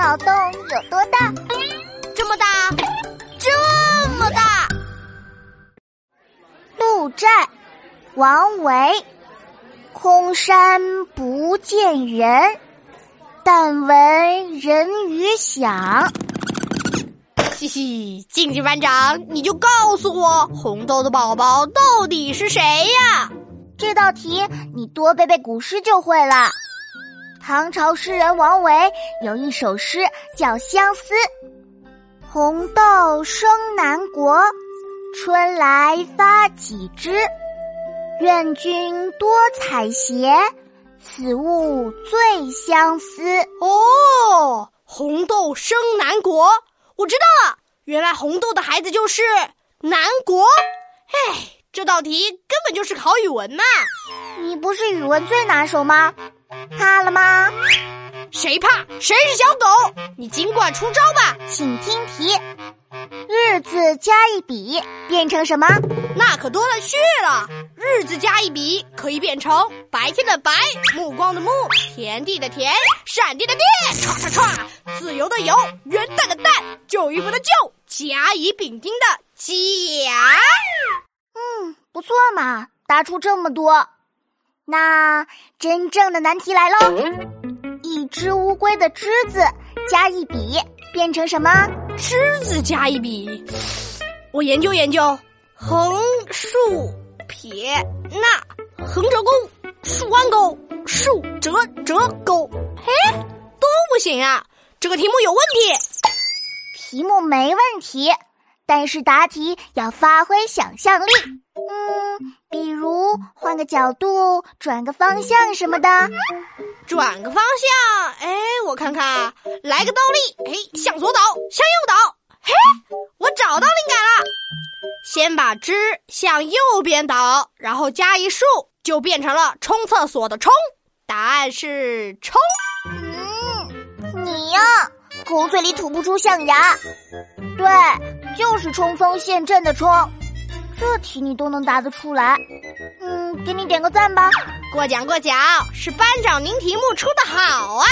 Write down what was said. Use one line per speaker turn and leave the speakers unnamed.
脑洞有多大？
这么大，这么大。
鹿柴，王维。空山不见人，但闻人语响。
嘻嘻，静静班长，你就告诉我，红豆的宝宝到底是谁呀？
这道题你多背背古诗就会了。唐朝诗人王维有一首诗叫《相思》：红豆生南国，春来发几枝。愿君多采撷，此物最相思。
哦，红豆生南国，我知道了，原来红豆的孩子就是南国。哎，这道题根本就是考语文嘛！
你不是语文最拿手吗？怕了吗？
谁怕？谁是小狗？你尽管出招吧。
请听题：日字加一笔变成什么？
那可多了去了。日字加一笔可以变成白天的白，目光的目，田地的田，闪电的电，唰唰唰，自由的由，元旦的旦，旧衣服的旧，甲乙丙丁的甲。
嗯，不错嘛，答出这么多。那真正的难题来喽！一只乌龟的“只”字加一笔变成什么？“
之”字加一笔，我研究研究，横竖撇捺横折钩，竖弯钩，竖折折钩，嘿，都不行啊！这个题目有问题。
题目没问题，但是答题要发挥想象力。嗯。比如换个角度、转个方向什么的，
转个方向，哎，我看看，来个倒立，哎，向左倒，向右倒，嘿，我找到灵感了。先把枝向右边倒，然后加一竖，就变成了冲厕所的冲。答案是冲。
嗯，你呀，口嘴里吐不出象牙。对，就是冲锋陷阵的冲。这题你都能答得出来，嗯，给你点个赞吧。
过奖过奖，是班长您题目出的好啊。